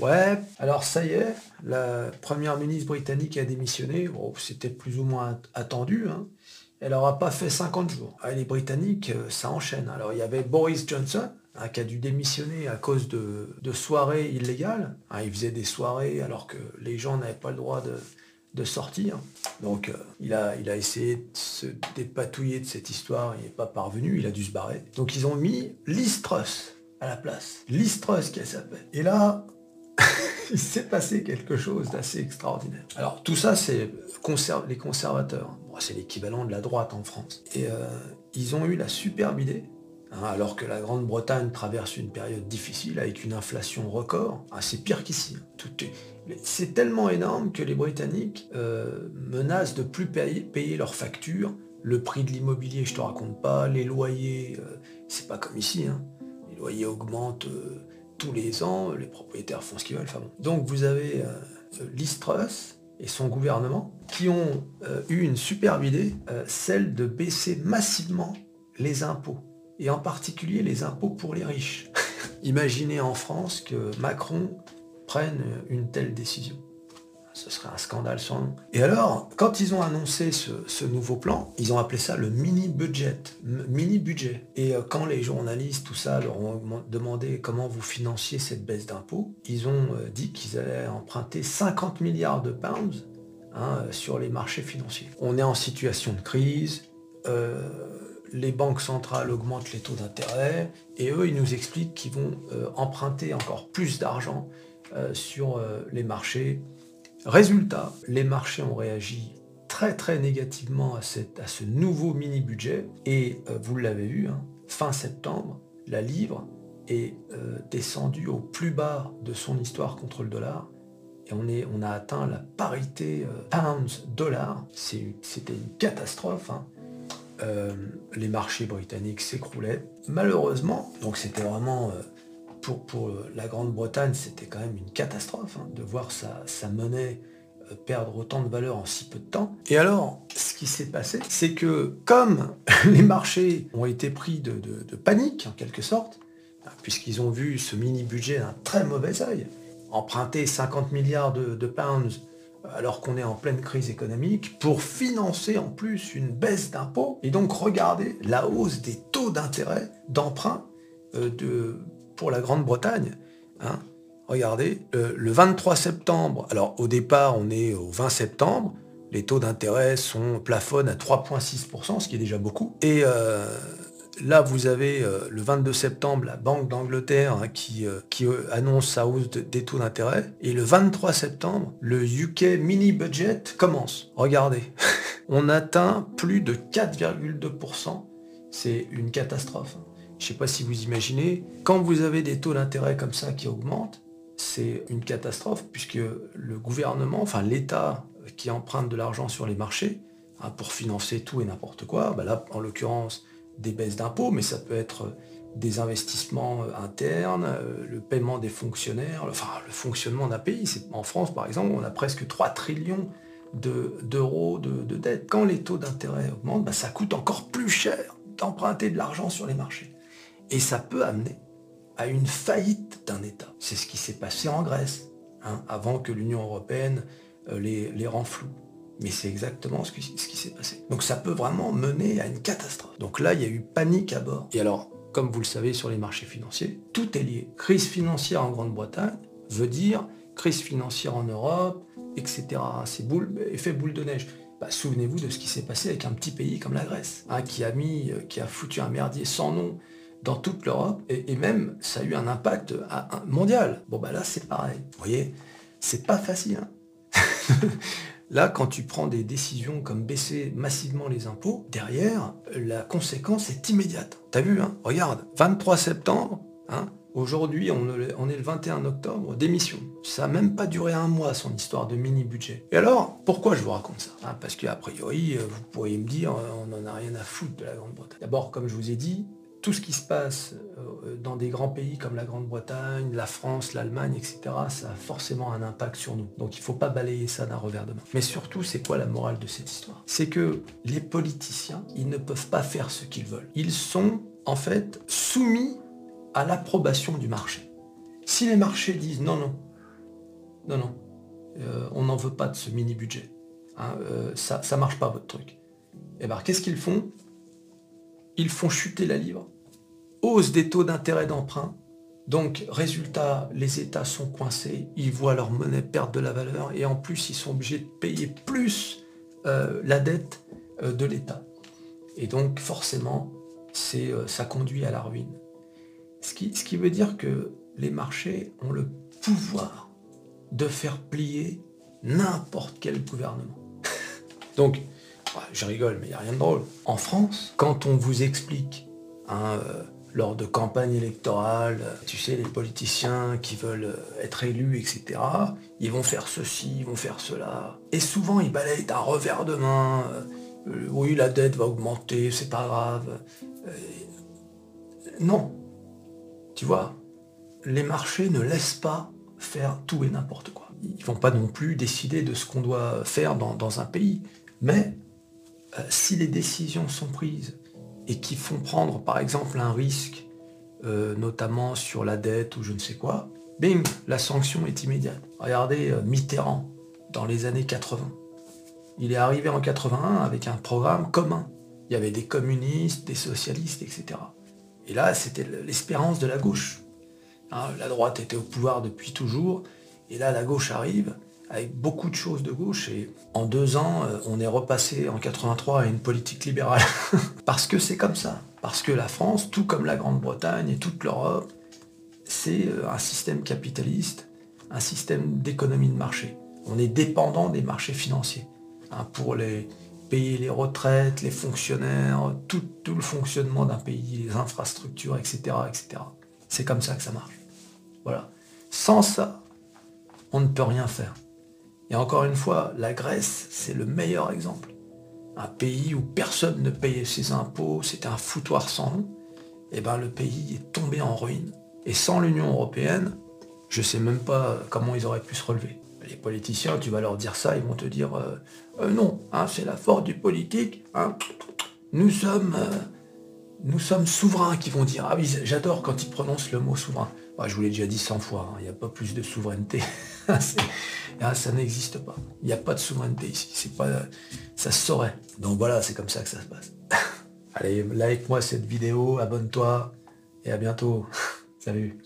Ouais, alors ça y est, la première ministre britannique a démissionné. C'était plus ou moins attendu. hein. Elle n'aura pas fait 50 jours. Ah, les Britanniques, euh, ça enchaîne. Alors il y avait Boris Johnson, hein, qui a dû démissionner à cause de, de soirées illégales. Hein, il faisait des soirées alors que les gens n'avaient pas le droit de, de sortir. Donc euh, il, a, il a essayé de se dépatouiller de cette histoire, il n'est pas parvenu, il a dû se barrer. Donc ils ont mis Liz Truss à la place. Liz Truss qu'elle s'appelle. Et là, il s'est passé quelque chose d'assez extraordinaire. Alors tout ça, c'est conser- les conservateurs. C'est l'équivalent de la droite en France. Et euh, ils ont eu la superbe idée, hein, alors que la Grande-Bretagne traverse une période difficile avec une inflation record. Ah, c'est pire qu'ici. hein. Tout est- C'est tellement énorme que les Britanniques euh, menacent de plus payer, payer leurs factures. Le prix de l'immobilier, je te raconte pas. Les loyers, euh, c'est pas comme ici. hein. Les loyers augmentent tous les ans. Les propriétaires font ce qu'ils veulent. Donc vous avez euh, Liz Truss et son gouvernement qui ont euh, eu une superbe idée, euh, celle de baisser massivement les impôts. Et en particulier les impôts pour les riches. Imaginez en France que Macron prenne une telle décision. Ce serait un scandale sans nom. Et alors, quand ils ont annoncé ce, nouveau plan, ils ont appelé ça le mini-budget. Mini-budget. Et euh, quand les journalistes, tout ça, leur ont demandé comment vous financiez cette baisse d'impôts, ils ont euh, dit qu'ils allaient emprunter 50 milliards de pounds hein, euh, sur les marchés financiers. On est en situation de crise. les banques centrales augmentent les taux d'intérêt et eux, ils nous expliquent qu'ils vont emprunter encore plus d'argent sur les marchés. Résultat, les marchés ont réagi très très négativement à, ce nouveau mini-budget et euh, vous l'avez vu, hein, fin septembre, la livre est euh, descendue au plus bas de son histoire contre le dollar et on, a atteint la parité euh, pounds-dollar. C'était une catastrophe. hein. Les marchés britanniques s'écroulaient. Malheureusement, donc c'était vraiment pour, euh, la Grande-Bretagne, c'était quand même une catastrophe hein, de voir sa, monnaie euh, perdre autant de valeur en si peu de temps. Et alors, ce qui s'est passé, c'est que comme les marchés ont été pris de, panique, en quelque sorte, hein, puisqu'ils ont vu ce mini-budget d'un très mauvais œil, emprunter 50 milliards de, de pounds alors qu'on est en pleine crise économique, pour financer en plus une baisse d'impôts, et donc regarder la hausse des taux d'intérêt d'emprunt euh, de, pour la Grande-Bretagne. hein. Regardez, le 23 septembre, alors au départ on est au 20 septembre, les taux d'intérêt sont plafonnent à 3,6%, ce qui est déjà beaucoup. Et euh, là vous avez euh, le 22 septembre la Banque d'Angleterre hein, qui, euh, qui annonce sa hausse de- des taux d'intérêt. Et le 23 septembre, le UK mini budget commence. Regardez, on atteint plus de 4,2%. C'est une catastrophe. hein. Je ne sais pas si vous imaginez, quand vous avez des taux d'intérêt comme ça qui augmentent, c'est une catastrophe puisque le gouvernement, enfin l'État qui emprunte de l'argent sur les marchés hein, pour financer tout et n'importe quoi, bah là en l'occurrence des baisses d'impôts, mais ça peut être des investissements euh, internes, euh, le paiement des fonctionnaires, le- fonctionnement d'un pays. En France par exemple, on a presque 3 trillions de- d'euros de, de dette. Quand les taux d'intérêt augmentent, bah, ça coûte encore plus cher d'emprunter de l'argent sur les marchés. Et ça peut amener à une faillite d'un État. C'est ce qui s'est passé en Grèce, hein, avant que l'Union européenne euh, les, les rend. Mais c'est exactement ce qui, ce qui s'est passé. Donc ça peut vraiment mener à une catastrophe. Donc là, il y a eu panique à bord. Et alors, comme vous le savez sur les marchés financiers, tout est lié. Crise financière en Grande-Bretagne veut dire crise financière en Europe, etc. C'est boule, effet boule de neige. Bah, Souvenez-vous de ce qui s'est passé avec un petit pays comme la Grèce, hein, qui a mis, euh, qui a foutu un merdier sans nom dans toute l'Europe, et, même ça a eu un impact mondial. Bon bah là c'est pareil. Vous voyez, c'est pas facile. hein. Là, quand tu prends des décisions comme baisser massivement les impôts, derrière, la conséquence est immédiate. T'as vu, hein Regarde, 23 septembre, hein Aujourd'hui, on, est- on est le 21 octobre, démission. Ça n'a même pas duré un mois, son histoire de mini-budget. Et alors, pourquoi je vous raconte ça Hein, Parce qu'a priori, euh, vous pourriez me dire, euh, on n'en a rien à foutre de la Grande-Bretagne. D'abord, comme je vous ai dit, tout ce qui se passe euh, dans des grands pays comme la Grande-Bretagne, la France, l'Allemagne, etc., ça a forcément un impact sur nous. Donc il ne faut pas balayer ça d'un revers de main. Mais surtout, c'est quoi la morale de cette histoire? C'est que les politiciens, ils ne peuvent pas faire ce qu'ils veulent. Ils sont en fait soumis à l'approbation du marché. Si les marchés disent non, non, Non, non. Euh, on n'en veut pas de ce mini-budget. Hein, euh, ça ne marche pas votre truc. Eh bien, qu'est-ce qu'ils font? Ils font chuter la livre. Hausse des taux d'intérêt d'emprunt. Donc, résultat, les États sont coincés, ils voient leur monnaie perdre de la valeur et en plus, ils sont obligés de payer plus euh, la dette de l'État. Et donc, forcément, c'est, ça conduit à la ruine. Ce qui, ce qui veut dire que les marchés ont le pouvoir de faire plier n'importe quel gouvernement. Donc, je rigole, mais il n'y a rien de drôle. En France, quand on vous explique, hein, euh, lors de campagnes électorales, tu sais, les politiciens qui veulent être élus, etc., ils vont faire ceci, ils vont faire cela. Et souvent, ils balayent d'un revers de main. Euh, oui, la dette va augmenter, c'est pas grave. Euh, non. Tu vois, les marchés ne laissent pas faire tout et n'importe quoi. Ils vont pas non plus décider de ce qu'on doit faire dans, un pays. Mais euh, si les décisions sont prises et qui font prendre par exemple un risque, euh, notamment sur la dette ou je ne sais quoi, bing, la sanction est immédiate. Regardez euh, Mitterrand dans les années 80. Il est arrivé en 81 avec un programme commun. Il y avait des communistes, des socialistes, etc. Et là, c'était l'espérance de la gauche. Hein, la droite était au pouvoir depuis toujours, et là la gauche arrive avec beaucoup de choses de gauche, et en deux ans, euh, on est repassé en 83 à une politique libérale. parce que c'est comme ça. Parce que la France, tout comme la Grande-Bretagne et toute l'Europe, c'est euh, un système capitaliste, un système d'économie de marché. On est dépendant des marchés financiers. Hein, pour les, payer les retraites, les fonctionnaires, tout, tout le fonctionnement d'un pays, les infrastructures, etc. etc. C'est comme ça que ça marche. Voilà. Sans ça, on ne peut rien faire. Et encore une fois, la Grèce, c'est le meilleur exemple. Un pays où personne ne payait ses impôts, c'était un foutoir sans nom. Et eh bien le pays est tombé en ruine. Et sans l'Union européenne, je sais même pas comment ils auraient pu se relever. Les politiciens, tu vas leur dire ça, ils vont te dire euh, euh, non, hein, c'est la force du politique. Hein. Nous sommes euh, nous sommes souverains qui vont dire. Ah oui, j'adore quand ils prononcent le mot souverain. Bah, je vous l'ai déjà dit 100 fois, hein, il n'y a pas plus de souveraineté. Ah, ça n'existe pas. Il n'y a pas de souveraineté ici. C'est pas, ça se saurait. Donc voilà, c'est comme ça que ça se passe. Allez, like moi cette vidéo, abonne-toi et à bientôt. Salut.